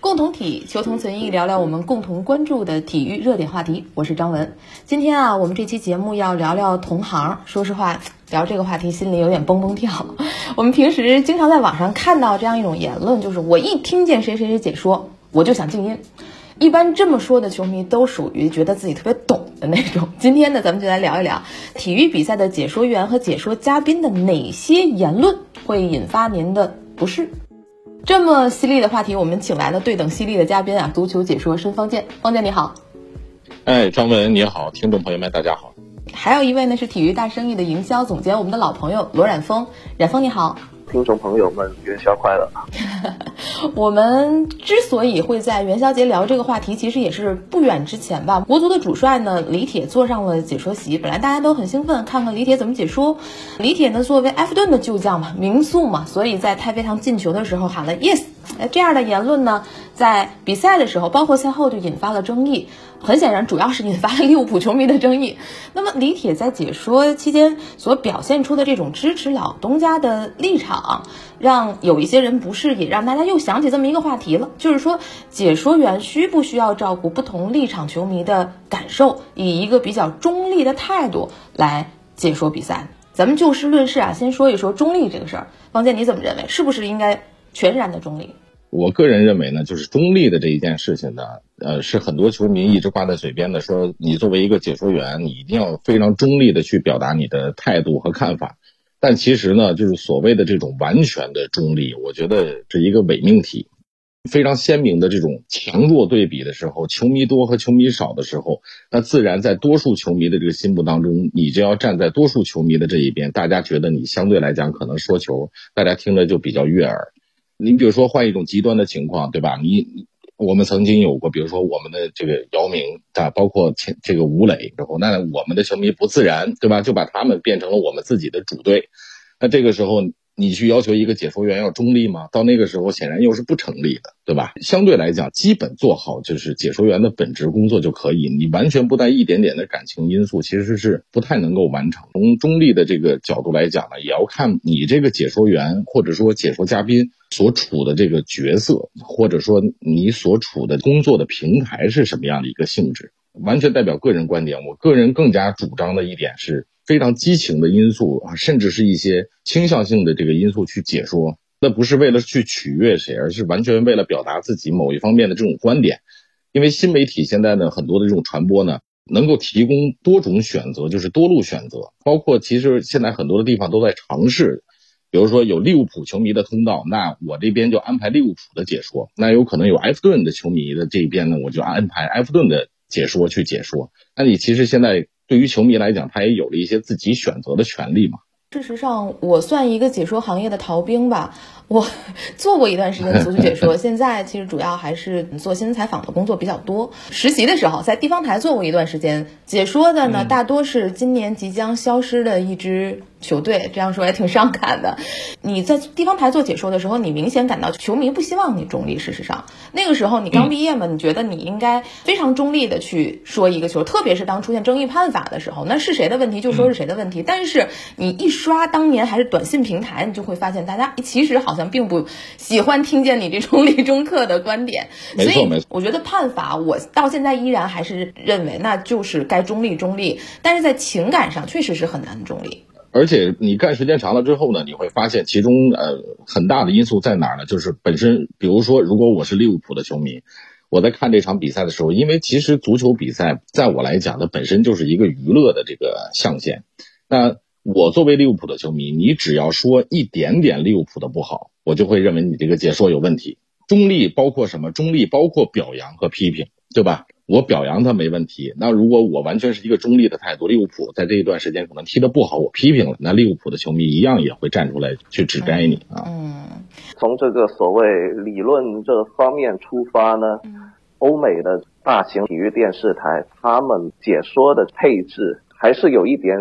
共同体，求同存异，聊聊我们共同关注的体育热点话题。我是张文。今天啊，我们这期节目要聊聊同行。说实话，聊这个话题心里有点蹦蹦跳。我们平时经常在网上看到这样一种言论，就是我一听见谁谁谁解说，我就想静音。一般这么说的球迷都属于觉得自己特别懂的那种。今天呢，咱们就来聊一聊体育比赛的解说员和解说嘉宾的哪些言论会引发您的不适。这么犀利的话题，我们请来了对等犀利的嘉宾啊！足球解说申方健，方健你好。哎，张文你好，听众朋友们大家好。还有一位呢是体育大生意的营销总监，我们的老朋友罗冉峰，冉峰你好。听众朋友们，元宵快乐！我们之所以会在元宵节聊这个话题，其实也是不远之前吧。国足的主帅呢，李铁坐上了解说席。本来大家都很兴奋，看看李铁怎么解说。李铁呢，作为埃弗顿的旧将嘛，名宿嘛，所以在太妃堂进球的时候喊了 yes。哎，这样的言论呢，在比赛的时候，包括赛后就引发了争议。很显然，主要是引发了利物浦球迷的争议。那么，李铁在解说期间所表现出的这种支持老东家的立场，让有一些人不适，也让大家又想起这么一个话题了，就是说，解说员需不需要照顾不同立场球迷的感受，以一个比较中立的态度来解说比赛？咱们就事论事啊，先说一说中立这个事儿。王健，你怎么认为？是不是应该全然的中立？我个人认为呢，就是中立的这一件事情呢，呃，是很多球迷一直挂在嘴边的，说你作为一个解说员，你一定要非常中立的去表达你的态度和看法。但其实呢，就是所谓的这种完全的中立，我觉得是一个伪命题。非常鲜明的这种强弱对比的时候，球迷多和球迷少的时候，那自然在多数球迷的这个心目当中，你就要站在多数球迷的这一边。大家觉得你相对来讲可能说球，大家听着就比较悦耳。你比如说换一种极端的情况，对吧？你我们曾经有过，比如说我们的这个姚明啊，包括前这个吴磊，然后那我们的球迷不自然，对吧？就把他们变成了我们自己的主队，那这个时候。你去要求一个解说员要中立吗？到那个时候显然又是不成立的，对吧？相对来讲，基本做好就是解说员的本职工作就可以。你完全不带一点点的感情因素，其实是不太能够完成。从中立的这个角度来讲呢，也要看你这个解说员或者说解说嘉宾所处的这个角色，或者说你所处的工作的平台是什么样的一个性质。完全代表个人观点，我个人更加主张的一点是。非常激情的因素啊，甚至是一些倾向性的这个因素去解说，那不是为了去取悦谁，而是完全为了表达自己某一方面的这种观点。因为新媒体现在呢，很多的这种传播呢，能够提供多种选择，就是多路选择。包括其实现在很多的地方都在尝试，比如说有利物浦球迷的通道，那我这边就安排利物浦的解说；那有可能有埃弗顿的球迷的这一边呢，我就安排埃弗顿的解说去解说。那你其实现在。对于球迷来讲，他也有了一些自己选择的权利嘛。事实上，我算一个解说行业的逃兵吧。我做过一段时间足球解说，现在其实主要还是做新闻采访的工作比较多。实习的时候在地方台做过一段时间解说的呢，大多是今年即将消失的一支。球队这样说也挺伤感的。你在地方台做解说的时候，你明显感到球迷不希望你中立。事实上，那个时候你刚毕业嘛，你觉得你应该非常中立的去说一个球，特别是当出现争议判罚的时候，那是谁的问题就说是谁的问题。但是你一刷当年还是短信平台，你就会发现大家其实好像并不喜欢听见你这种理中客的观点。没错没错。我觉得判罚，我到现在依然还是认为那就是该中立中立，但是在情感上确实是很难中立。而且你干时间长了之后呢，你会发现其中呃很大的因素在哪儿呢？就是本身，比如说，如果我是利物浦的球迷，我在看这场比赛的时候，因为其实足球比赛在我来讲，它本身就是一个娱乐的这个象限。那我作为利物浦的球迷，你只要说一点点利物浦的不好，我就会认为你这个解说有问题。中立包括什么？中立包括表扬和批评，对吧？我表扬他没问题，那如果我完全是一个中立的态度，利物浦在这一段时间可能踢得不好，我批评了，那利物浦的球迷一样也会站出来去指摘你啊。嗯，从这个所谓理论这方面出发呢，欧美的大型体育电视台他们解说的配置还是有一点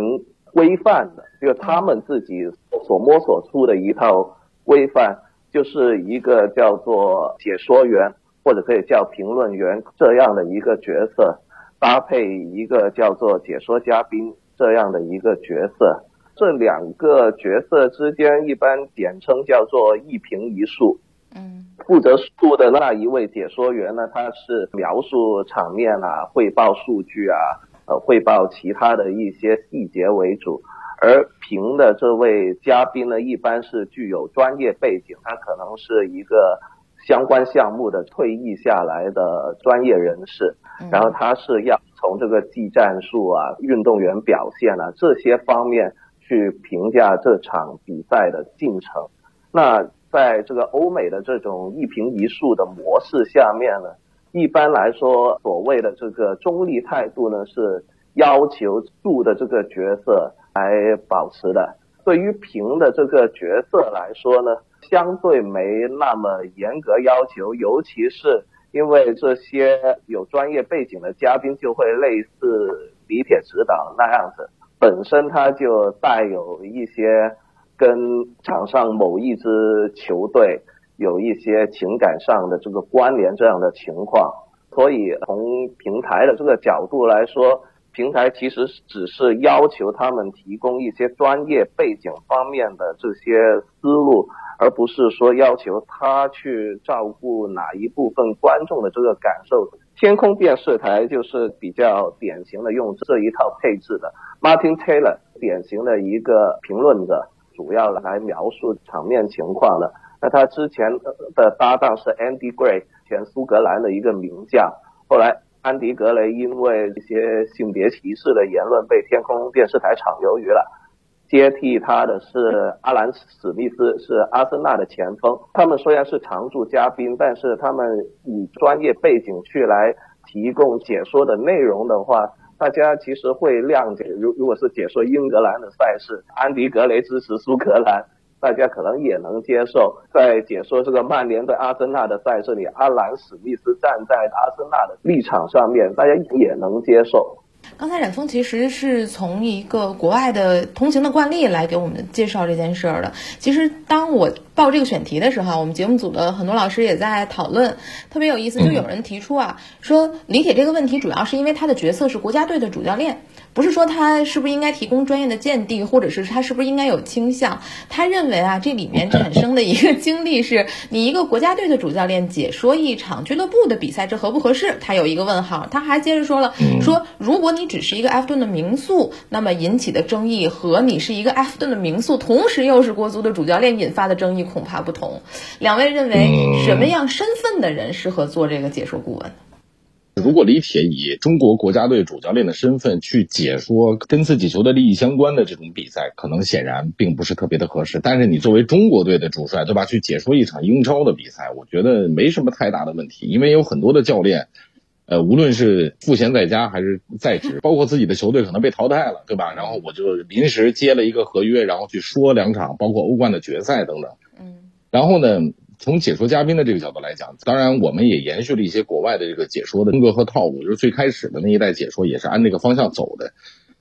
规范的，就他们自己所摸索出的一套规范，就是一个叫做解说员。或者可以叫评论员这样的一个角色，搭配一个叫做解说嘉宾这这样的一个角色。这两个角色之间一般简称叫做一评一述。嗯，负责述的那一位解说员呢，他是描述场面啊，汇报数据啊，呃，汇报其他的一些细节为主。而评的这位嘉宾呢，一般是具有专业背景，他可能是一个相关项目的退役下来的专业人士，然后他是要从这个技战术啊、运动员表现啊这些方面去评价这场比赛的进程。那在这个欧美的这种一评一述的模式下面呢，一般来说，所谓的这个中立态度呢，是要求述的这个角色。来保持的。对于评的这个角色来说呢，相对没那么严格要求，尤其是因为这些有专业背景的嘉宾就会类似李铁指导那样子，本身他就带有一些跟场上某一支球队有一些情感上的这个关联这样的情况，所以从平台的这个角度来说。平台其实只是要求他们提供一些专业背景方面的这些思路，而不是说要求他去照顾哪一部分观众的这个感受。天空电视台就是比较典型的用这一套配置的。Martin Taylor 典型的一个评论者，主要来描述场面情况的。那他之前的搭档是 Andy Gray，前苏格兰的一个名将，后来。安迪格雷因为一些性别歧视的言论被天空电视台炒鱿鱼了，接替他的是阿兰史密斯，是阿森纳的前锋。他们虽然是常驻嘉宾，但是他们以专业背景去来提供解说的内容的话，大家其实会谅解。如如果是解说英格兰的赛事，安迪格雷支持苏格兰。大家可能也能接受，在解说这个曼联对阿森纳的赛事里，阿兰史密斯站在阿森纳的立场上面，大家也能接受。刚才冉峰其实是从一个国外的通行的惯例来给我们介绍这件事儿的。其实当我报这个选题的时候，我们节目组的很多老师也在讨论，特别有意思。就有人提出啊，说李铁这个问题主要是因为他的角色是国家队的主教练，不是说他是不是应该提供专业的鉴定，或者是他是不是应该有倾向。他认为啊，这里面产生的一个经历是你一个国家队的主教练解说一场俱乐部的比赛，这合不合适？他有一个问号。他还接着说了，说如果你只是一个埃弗顿的名宿，那么引起的争议和你是一个埃弗顿的名宿，同时又是国足的主教练引发的争议恐怕不同。两位认为什么样身份的人适合做这个解说顾问？如果李铁以中国国家队主教练的身份去解说跟自己球队利益相关的这种比赛，可能显然并不是特别的合适。但是你作为中国队的主帅，对吧？去解说一场英超的比赛，我觉得没什么太大的问题，因为有很多的教练。呃，无论是赋闲在家还是在职，包括自己的球队可能被淘汰了，对吧？然后我就临时接了一个合约，然后去说两场，包括欧冠的决赛等等。嗯。然后呢，从解说嘉宾的这个角度来讲，当然我们也延续了一些国外的这个解说的风格和套路，就是最开始的那一代解说也是按这个方向走的。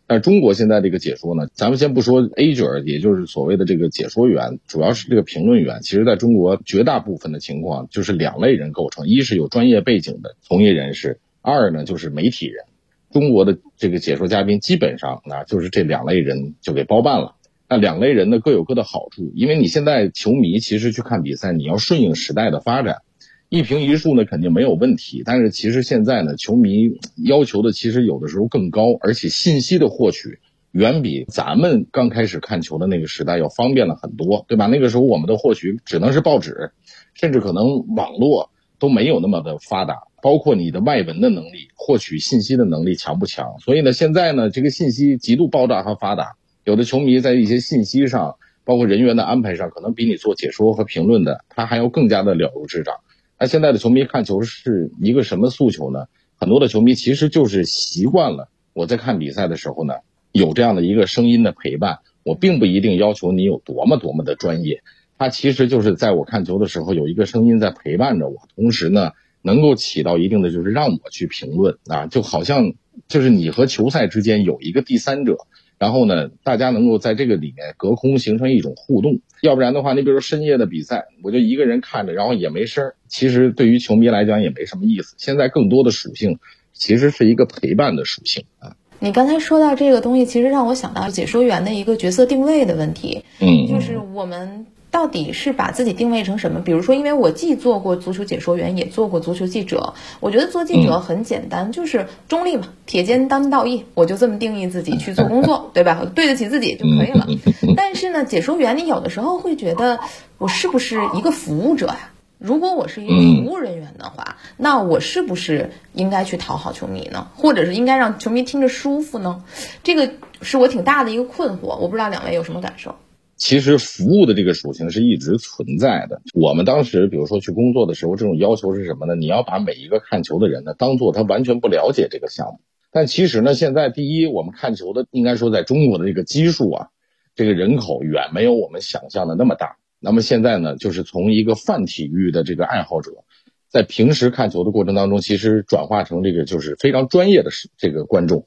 但中国现在这个解说呢，咱们先不说 A 角，也就是所谓的这个解说员，主要是这个评论员。其实在中国绝大部分的情况就是两类人构成：一是有专业背景的从业人士，二呢就是媒体人。中国的这个解说嘉宾基本上啊，就是这两类人就给包办了。那两类人呢各有各的好处，因为你现在球迷其实去看比赛，你要顺应时代的发展。一平一竖呢，肯定没有问题。但是其实现在呢，球迷要求的其实有的时候更高，而且信息的获取远比咱们刚开始看球的那个时代要方便了很多，对吧？那个时候我们的获取只能是报纸，甚至可能网络都没有那么的发达，包括你的外文的能力、获取信息的能力强不强？所以呢，现在呢，这个信息极度爆炸和发达，有的球迷在一些信息上，包括人员的安排上，可能比你做解说和评论的他还要更加的了如指掌。那现在的球迷看球是一个什么诉求呢？很多的球迷其实就是习惯了我在看比赛的时候呢，有这样的一个声音的陪伴。我并不一定要求你有多么多么的专业，他其实就是在我看球的时候有一个声音在陪伴着我，同时呢，能够起到一定的就是让我去评论啊，就好像就是你和球赛之间有一个第三者。然后呢，大家能够在这个里面隔空形成一种互动，要不然的话，你比如说深夜的比赛，我就一个人看着，然后也没声儿，其实对于球迷来讲也没什么意思。现在更多的属性其实是一个陪伴的属性啊。你刚才说到这个东西，其实让我想到解说员的一个角色定位的问题。嗯，就是我们。到底是把自己定位成什么？比如说，因为我既做过足球解说员，也做过足球记者。我觉得做记者很简单，就是中立嘛，铁肩担道义，我就这么定义自己去做工作，对吧？对得起自己就可以了。但是呢，解说员你有的时候会觉得，我是不是一个服务者呀？如果我是一个服务人员的话，那我是不是应该去讨好球迷呢？或者是应该让球迷听着舒服呢？这个是我挺大的一个困惑。我不知道两位有什么感受。其实服务的这个属性是一直存在的。我们当时比如说去工作的时候，这种要求是什么呢？你要把每一个看球的人呢，当做他完全不了解这个项目。但其实呢，现在第一，我们看球的应该说在中国的这个基数啊，这个人口远没有我们想象的那么大。那么现在呢，就是从一个泛体育的这个爱好者，在平时看球的过程当中，其实转化成这个就是非常专业的这个观众。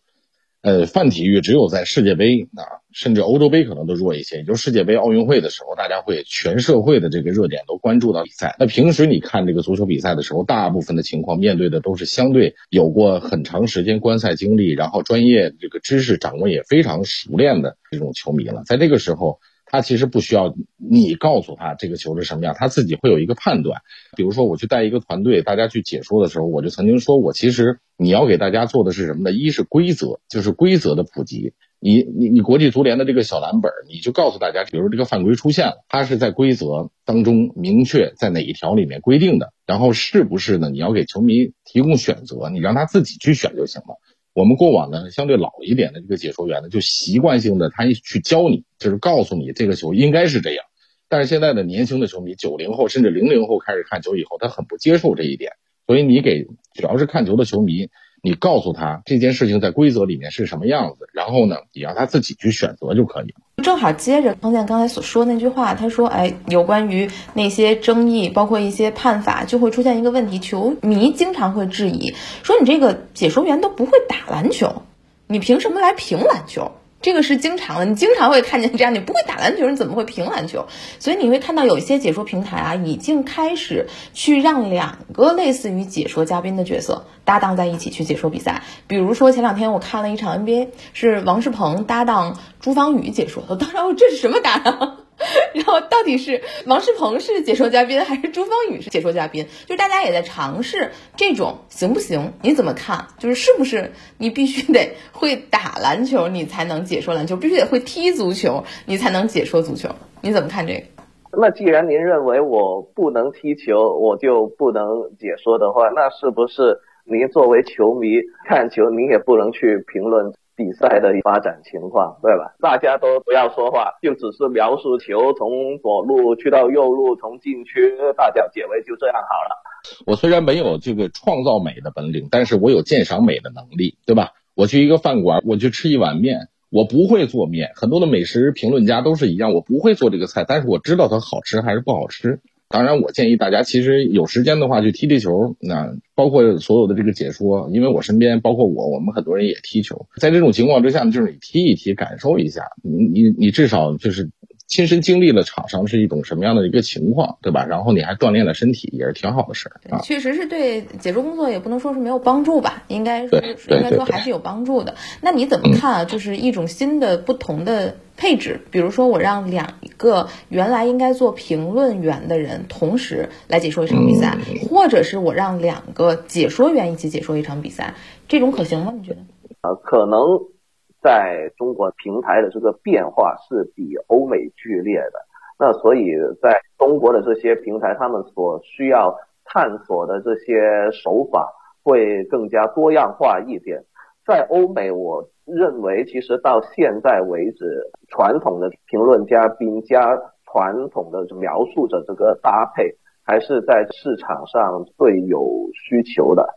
呃，泛体育只有在世界杯啊，甚至欧洲杯可能都弱一些。也就是世界杯、奥运会的时候，大家会全社会的这个热点都关注到比赛。那平时你看这个足球比赛的时候，大部分的情况面对的都是相对有过很长时间观赛经历，然后专业这个知识掌握也非常熟练的这种球迷了。在这个时候。他其实不需要你告诉他这个球是什么样，他自己会有一个判断。比如说，我去带一个团队，大家去解说的时候，我就曾经说过，其实你要给大家做的是什么呢？一是规则，就是规则的普及。你你你国际足联的这个小蓝本，你就告诉大家，比如这个犯规出现了，它是在规则当中明确在哪一条里面规定的，然后是不是呢？你要给球迷提供选择，你让他自己去选就行了。我们过往呢，相对老一点的这个解说员呢，就习惯性的他一去教你，就是告诉你这个球应该是这样。但是现在的年轻的球迷，九零后甚至零零后开始看球以后，他很不接受这一点。所以你给主要是看球的球迷。你告诉他这件事情在规则里面是什么样子，然后呢，你让他自己去选择就可以了。正好接着方健刚才所说那句话，他说：“哎，有关于那些争议，包括一些判法，就会出现一个问题，球迷经常会质疑，说你这个解说员都不会打篮球，你凭什么来评篮球？”这个是经常的，你经常会看见这样。你不会打篮球，你怎么会评篮球？所以你会看到有一些解说平台啊，已经开始去让两个类似于解说嘉宾的角色搭档在一起去解说比赛。比如说前两天我看了一场 NBA，是王仕鹏搭档朱芳雨解说的。当然，这是什么搭档？然后到底是王仕鹏是解说嘉宾，还是朱芳雨是解说嘉宾？就大家也在尝试这种行不行？你怎么看？就是是不是你必须得会打篮球，你才能解说篮球？必须得会踢足球，你才能解说足球？你怎么看这个？那既然您认为我不能踢球，我就不能解说的话，那是不是您作为球迷看球，您也不能去评论？比赛的发展情况，对吧？大家都不要说话，就只是描述球从左路去到右路，从禁区大脚解围，就这样好了。我虽然没有这个创造美的本领，但是我有鉴赏美的能力，对吧？我去一个饭馆，我去吃一碗面，我不会做面，很多的美食评论家都是一样，我不会做这个菜，但是我知道它好吃还是不好吃。当然，我建议大家其实有时间的话去踢踢球，那包括所有的这个解说，因为我身边包括我，我们很多人也踢球，在这种情况之下，就是你踢一踢，感受一下，你你你至少就是。亲身经历了场上是一种什么样的一个情况，对吧？然后你还锻炼了身体，也是挺好的事儿啊。确实是对解说工作也不能说是没有帮助吧，应该说应该说还是有帮助的。那你怎么看啊？就是一种新的不同的配置，比如说我让两个原来应该做评论员的人同时来解说一场比赛，或者是我让两个解说员一起解说一场比赛，这种可行吗？你觉得？啊，可能。在中国平台的这个变化是比欧美剧烈的，那所以在中国的这些平台，他们所需要探索的这些手法会更加多样化一点。在欧美，我认为其实到现在为止，传统的评论嘉宾加传统的描述者这个搭配，还是在市场上最有需求的。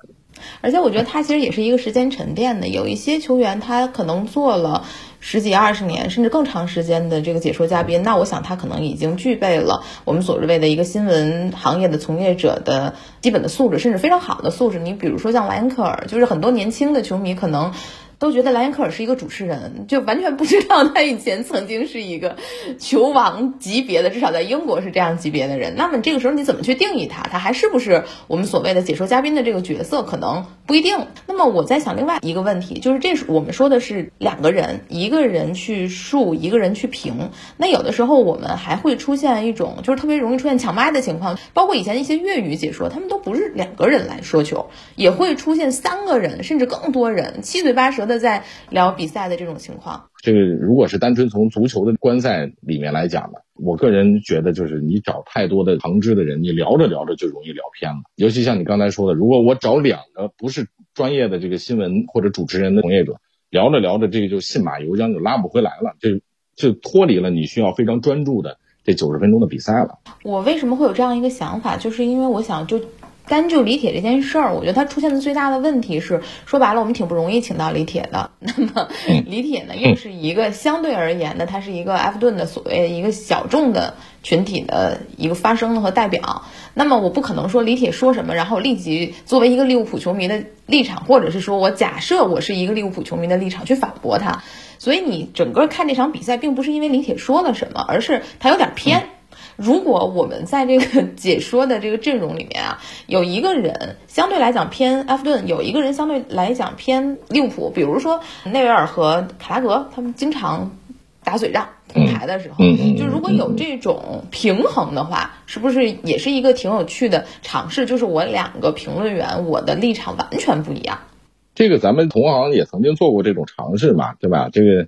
而且我觉得他其实也是一个时间沉淀的，有一些球员他可能做了十几二十年甚至更长时间的这个解说嘉宾，那我想他可能已经具备了我们所谓的一个新闻行业的从业者的基本的素质，甚至非常好的素质。你比如说像莱恩克尔，就是很多年轻的球迷可能。都觉得莱因克尔是一个主持人，就完全不知道他以前曾经是一个球王级别的，至少在英国是这样级别的人。那么这个时候你怎么去定义他？他还是不是我们所谓的解说嘉宾的这个角色？可能不一定。那么我在想另外一个问题，就是这是我们说的是两个人，一个人去述，一个人去评。那有的时候我们还会出现一种，就是特别容易出现抢麦的情况，包括以前一些粤语解说，他们都不是两个人来说球，也会出现三个人甚至更多人七嘴八舌的在聊比赛的这种情况。这个如果是单纯从足球的观赛里面来讲呢，我个人觉得就是你找太多的旁支的人，你聊着聊着就容易聊偏了。尤其像你刚才说的，如果我找两个不是专业的这个新闻或者主持人的从业者，聊着聊着这个就信马由缰，就拉不回来了，就就脱离了你需要非常专注的这九十分钟的比赛了。我为什么会有这样一个想法，就是因为我想就。单就李铁这件事儿，我觉得他出现的最大的问题是，说白了，我们挺不容易请到李铁的。那么，李铁呢，又是一个相对而言的，他是一个埃弗顿的所谓一个小众的群体的一个发声和代表。那么，我不可能说李铁说什么，然后立即作为一个利物浦球迷的立场，或者是说我假设我是一个利物浦球迷的立场去反驳他。所以，你整个看这场比赛，并不是因为李铁说了什么，而是他有点偏。如果我们在这个解说的这个阵容里面啊，有一个人相对来讲偏埃弗顿，有一个人相对来讲偏利物浦，比如说内维尔和卡拉格，他们经常打嘴仗同台的时候，就如果有这种平衡的话，是不是也是一个挺有趣的尝试？就是我两个评论员，我的立场完全不一样。这个咱们同行也曾经做过这种尝试嘛，对吧？这个。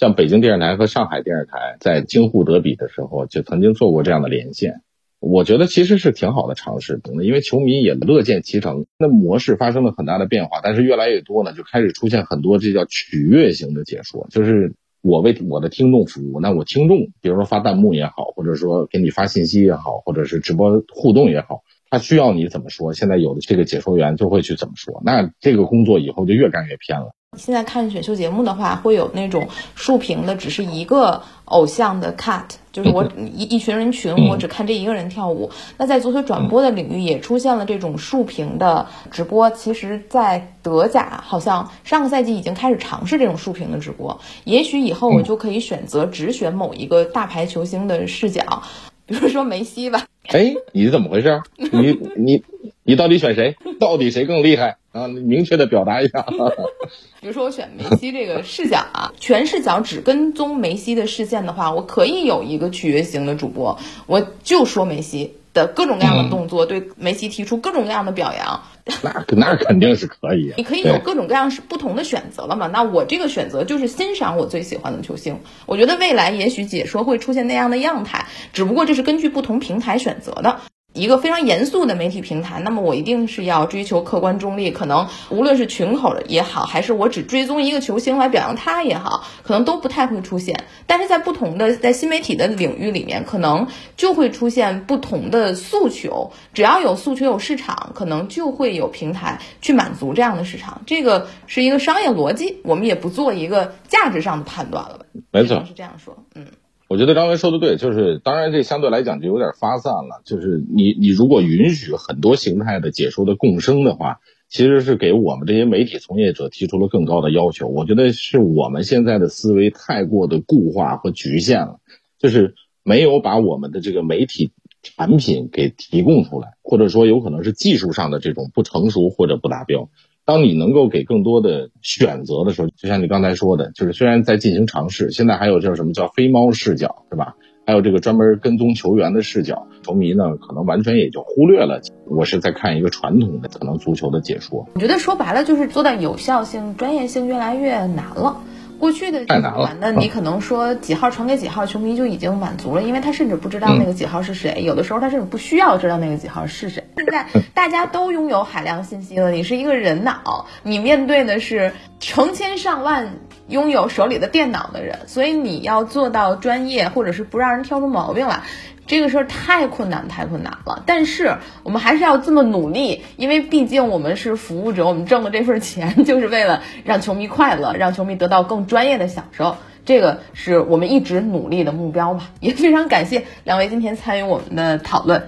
像北京电视台和上海电视台在京沪德比的时候，就曾经做过这样的连线。我觉得其实是挺好的尝试，因为球迷也乐见其成。那模式发生了很大的变化，但是越来越多呢，就开始出现很多这叫取悦型的解说，就是我为我的听众服务。那我听众，比如说发弹幕也好，或者说给你发信息也好，或者是直播互动也好，他需要你怎么说，现在有的这个解说员就会去怎么说。那这个工作以后就越干越偏了。现在看选秀节目的话，会有那种竖屏的，只是一个偶像的 cut，就是我一一群人群，我只看这一个人跳舞。那在足球转播的领域，也出现了这种竖屏的直播。其实，在德甲，好像上个赛季已经开始尝试这种竖屏的直播。也许以后我就可以选择只选某一个大牌球星的视角，比如说梅西吧。哎，你是怎么回事？你你你到底选谁？到底谁更厉害？啊，明确的表达一下。比如说，我选梅西这个视角啊，全视角只跟踪梅西的视线的话，我可以有一个取悦型的主播，我就说梅西的各种各样的动作，对梅西提出各种各样的表扬。那那肯定是可以。你可以有各种各样是不同的选择了嘛？那我这个选择就是欣赏我最喜欢的球星。我觉得未来也许解说会出现那样的样态，只不过这是根据不同平台选择的。一个非常严肃的媒体平台，那么我一定是要追求客观中立。可能无论是群口的也好，还是我只追踪一个球星来表扬他也好，可能都不太会出现。但是在不同的在新媒体的领域里面，可能就会出现不同的诉求。只要有诉求有市场，可能就会有平台去满足这样的市场。这个是一个商业逻辑，我们也不做一个价值上的判断了吧？没错，是这样说，嗯。我觉得张文说的对，就是当然这相对来讲就有点发散了。就是你你如果允许很多形态的解说的共生的话，其实是给我们这些媒体从业者提出了更高的要求。我觉得是我们现在的思维太过的固化和局限了，就是没有把我们的这个媒体产品给提供出来，或者说有可能是技术上的这种不成熟或者不达标。当你能够给更多的选择的时候，就像你刚才说的，就是虽然在进行尝试，现在还有叫什么叫飞猫视角，是吧？还有这个专门跟踪球员的视角，球迷呢可能完全也就忽略了。我是在看一个传统的可能足球的解说。我觉得说白了就是做到有效性、专业性越来越难了。过去的太难了，那你可能说几号传给几号，球迷就已经满足了，因为他甚至不知道那个几号是谁，有的时候他甚至不需要知道那个几号是谁。现在大家都拥有海量信息了，你是一个人脑，你面对的是成千上万拥有手里的电脑的人，所以你要做到专业，或者是不让人挑出毛病来。这个事儿太困难，太困难了。但是我们还是要这么努力，因为毕竟我们是服务者，我们挣的这份钱就是为了让球迷快乐，让球迷得到更专业的享受。这个是我们一直努力的目标吧。也非常感谢两位今天参与我们的讨论。